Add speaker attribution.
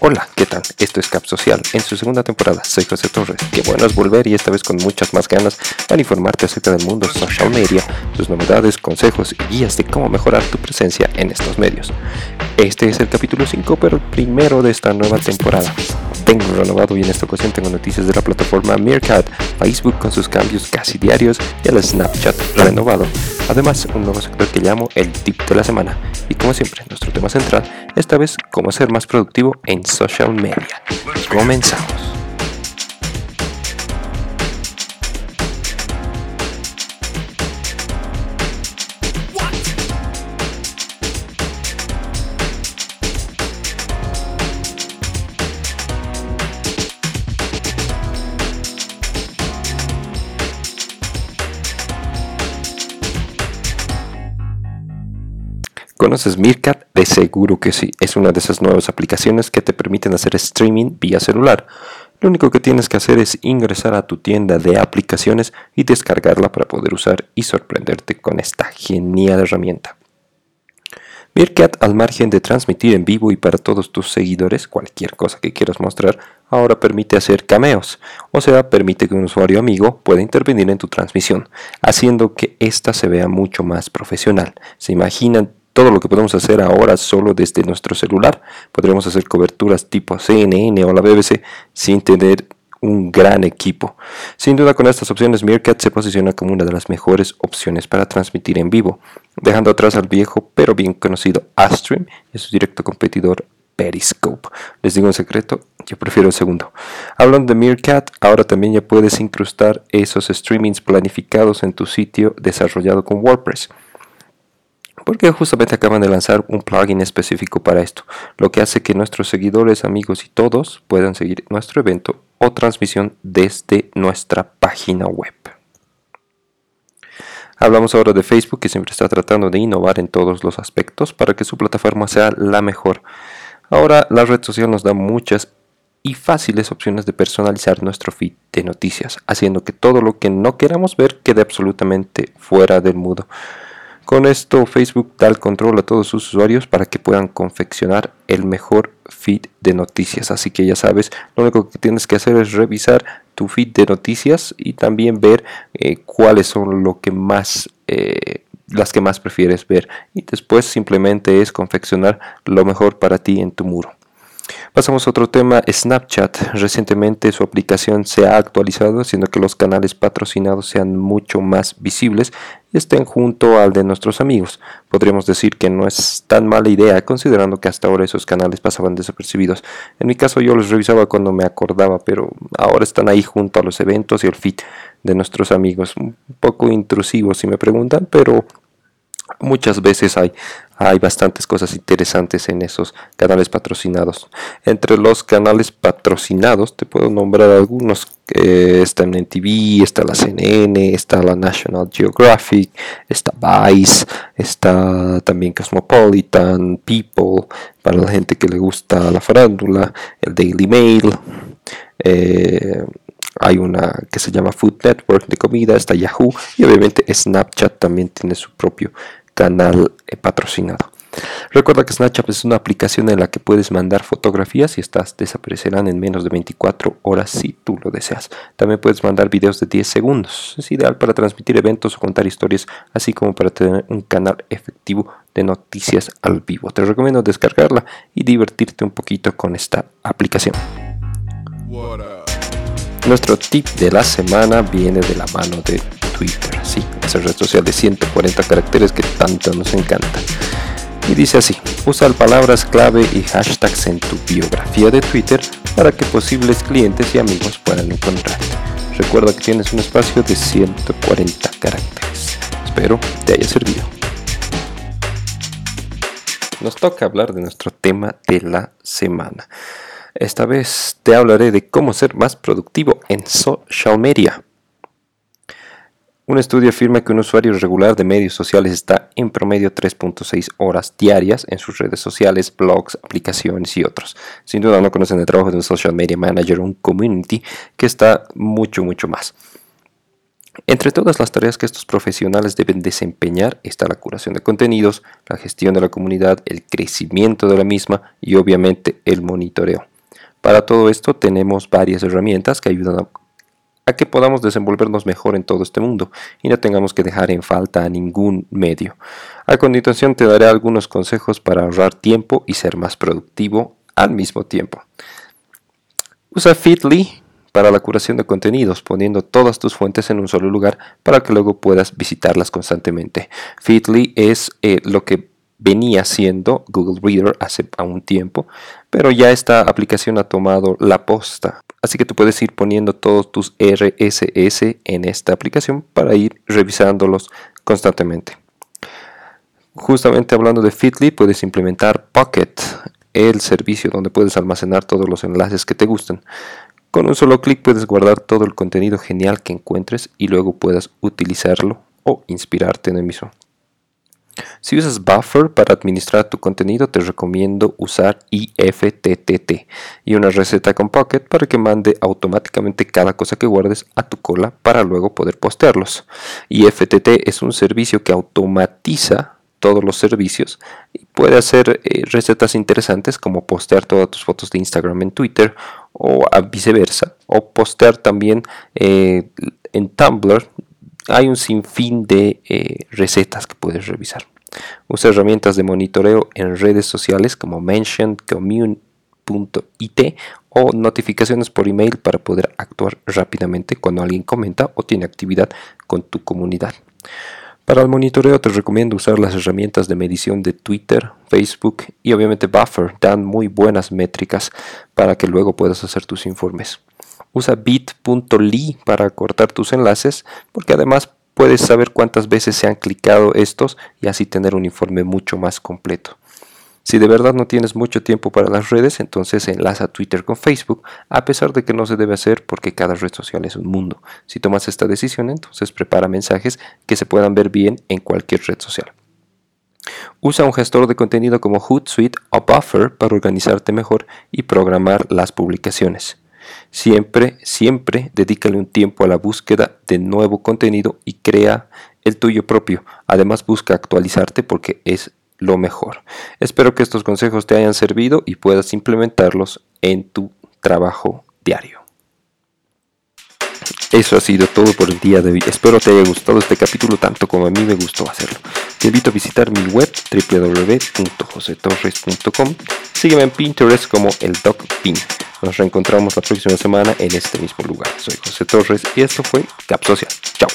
Speaker 1: Hola, ¿qué tal? Esto es Cap Social en su segunda temporada. Soy José Torres. Qué bueno es volver y esta vez con muchas más ganas para informarte acerca del mundo social media, sus novedades, consejos y guías de cómo mejorar tu presencia en estos medios. Este es el capítulo 5, pero el primero de esta nueva temporada. Tengo renovado y en esta ocasión tengo noticias de la plataforma Meerkat, Facebook con sus cambios casi diarios y el Snapchat renovado. Además, un nuevo sector que llamo el tip de la semana. Y como siempre, nuestro tema central, esta vez cómo ser más productivo en social media. Comenzamos. ¿Conoces Meerkat? De seguro que sí. Es una de esas nuevas aplicaciones que te permiten hacer streaming vía celular. Lo único que tienes que hacer es ingresar a tu tienda de aplicaciones y descargarla para poder usar y sorprenderte con esta genial herramienta. Meerkat, al margen de transmitir en vivo y para todos tus seguidores cualquier cosa que quieras mostrar, ahora permite hacer cameos, o sea, permite que un usuario amigo pueda intervenir en tu transmisión, haciendo que ésta se vea mucho más profesional. ¿Se imaginan todo lo que podemos hacer ahora solo desde nuestro celular. Podríamos hacer coberturas tipo CNN o la BBC sin tener un gran equipo. Sin duda con estas opciones Meerkat se posiciona como una de las mejores opciones para transmitir en vivo, dejando atrás al viejo pero bien conocido Astream y su directo competidor Periscope. Les digo un secreto, yo prefiero el segundo. Hablando de Meerkat, ahora también ya puedes incrustar esos streamings planificados en tu sitio desarrollado con WordPress porque justamente acaban de lanzar un plugin específico para esto, lo que hace que nuestros seguidores, amigos y todos puedan seguir nuestro evento o transmisión desde nuestra página web. Hablamos ahora de Facebook que siempre está tratando de innovar en todos los aspectos para que su plataforma sea la mejor. Ahora la red social nos da muchas y fáciles opciones de personalizar nuestro feed de noticias, haciendo que todo lo que no queramos ver quede absolutamente fuera del mudo. Con esto Facebook da el control a todos sus usuarios para que puedan confeccionar el mejor feed de noticias. Así que ya sabes, lo único que tienes que hacer es revisar tu feed de noticias y también ver eh, cuáles son lo que más, eh, las que más prefieres ver. Y después simplemente es confeccionar lo mejor para ti en tu muro. Pasamos a otro tema, Snapchat. Recientemente su aplicación se ha actualizado haciendo que los canales patrocinados sean mucho más visibles y estén junto al de nuestros amigos. Podríamos decir que no es tan mala idea considerando que hasta ahora esos canales pasaban desapercibidos. En mi caso yo los revisaba cuando me acordaba, pero ahora están ahí junto a los eventos y el feed de nuestros amigos. Un poco intrusivo si me preguntan, pero muchas veces hay, hay bastantes cosas interesantes en esos canales patrocinados. Entre los canales patrocinados te puedo nombrar algunos. que está en NTV, está la CNN, está la National Geographic, está Vice, está también Cosmopolitan, People, para la gente que le gusta la farándula, el Daily Mail. Eh, hay una que se llama Food Network de comida, está Yahoo y obviamente Snapchat también tiene su propio canal eh, patrocinado. Recuerda que Snapchat es una aplicación en la que puedes mandar fotografías y estas desaparecerán en menos de 24 horas si tú lo deseas. También puedes mandar videos de 10 segundos. Es ideal para transmitir eventos o contar historias, así como para tener un canal efectivo de noticias al vivo. Te recomiendo descargarla y divertirte un poquito con esta aplicación. Nuestro tip de la semana viene de la mano de Twitter, sí, esa red social de 140 caracteres que tanto nos encanta. Y dice así, usa palabras clave y hashtags en tu biografía de Twitter para que posibles clientes y amigos puedan encontrarte. Recuerda que tienes un espacio de 140 caracteres. Espero te haya servido. Nos toca hablar de nuestro tema de la semana. Esta vez te hablaré de cómo ser más productivo en social media. Un estudio afirma que un usuario regular de medios sociales está en promedio 3.6 horas diarias en sus redes sociales, blogs, aplicaciones y otros. Sin duda no conocen el trabajo de un social media manager o un community que está mucho, mucho más. Entre todas las tareas que estos profesionales deben desempeñar está la curación de contenidos, la gestión de la comunidad, el crecimiento de la misma y obviamente el monitoreo. Para todo esto tenemos varias herramientas que ayudan a, que podamos desenvolvernos mejor en todo este mundo y no tengamos que dejar en falta a ningún medio. A continuación te daré algunos consejos para ahorrar tiempo y ser más productivo al mismo tiempo. Usa Feedly para la curación de contenidos, poniendo todas tus fuentes en un solo lugar para que luego puedas visitarlas constantemente. Feedly es eh, lo que venía siendo Google Reader hace un tiempo, pero ya esta aplicación ha tomado la posta. Así que tú puedes ir poniendo todos tus RSS en esta aplicación para ir revisándolos constantemente. Justamente hablando de Feedly, puedes implementar Pocket, el servicio donde puedes almacenar todos los enlaces que te gustan. Con un solo clic puedes guardar todo el contenido genial que encuentres y luego puedas utilizarlo o inspirarte en el mismo. Si usas Buffer para administrar tu contenido, te recomiendo usar IFTTT y una receta con Pocket para que mande automáticamente cada cosa que guardes a tu cola para luego poder postearlos. IFTT es un servicio que automatiza todos los servicios y puede hacer eh, recetas interesantes como postear todas tus fotos de Instagram en Twitter o viceversa o postear también eh, en Tumblr hay un sinfín de eh, recetas que puedes revisar usa herramientas de monitoreo en redes sociales como Mention, Commune.it o notificaciones por email para poder actuar rápidamente cuando alguien comenta o tiene actividad con tu comunidad. Para el monitoreo te recomiendo usar las herramientas de medición de Twitter, Facebook y obviamente Buffer. Dan muy buenas métricas para que luego puedas hacer tus informes. Usa bit.ly para cortar tus enlaces porque además puedes saber cuántas veces se han clicado estos y así tener un informe mucho más completo. Si de verdad no tienes mucho tiempo para las redes, entonces enlaza Twitter con Facebook, a pesar de que no se debe hacer porque cada red social es un mundo. Si tomas esta decisión, entonces prepara mensajes que se puedan ver bien en cualquier red social. Usa un gestor de contenido como Hootsuite o Buffer para organizarte mejor y programar las publicaciones. Siempre, siempre dedícale un tiempo a la búsqueda de nuevo contenido y crea el tuyo propio. Además busca actualizarte porque es lo mejor. Espero que estos consejos te hayan servido y puedas implementarlos en tu trabajo diario. Eso ha sido todo por el día de hoy. Espero te haya gustado este capítulo tanto como a mí me gustó hacerlo. Te invito a visitar mi web www.josetorres.com. Sígueme en Pinterest como el Doc Pin. Nos reencontramos la próxima semana en este mismo lugar. Soy José Torres y esto fue Cap Social. Chao.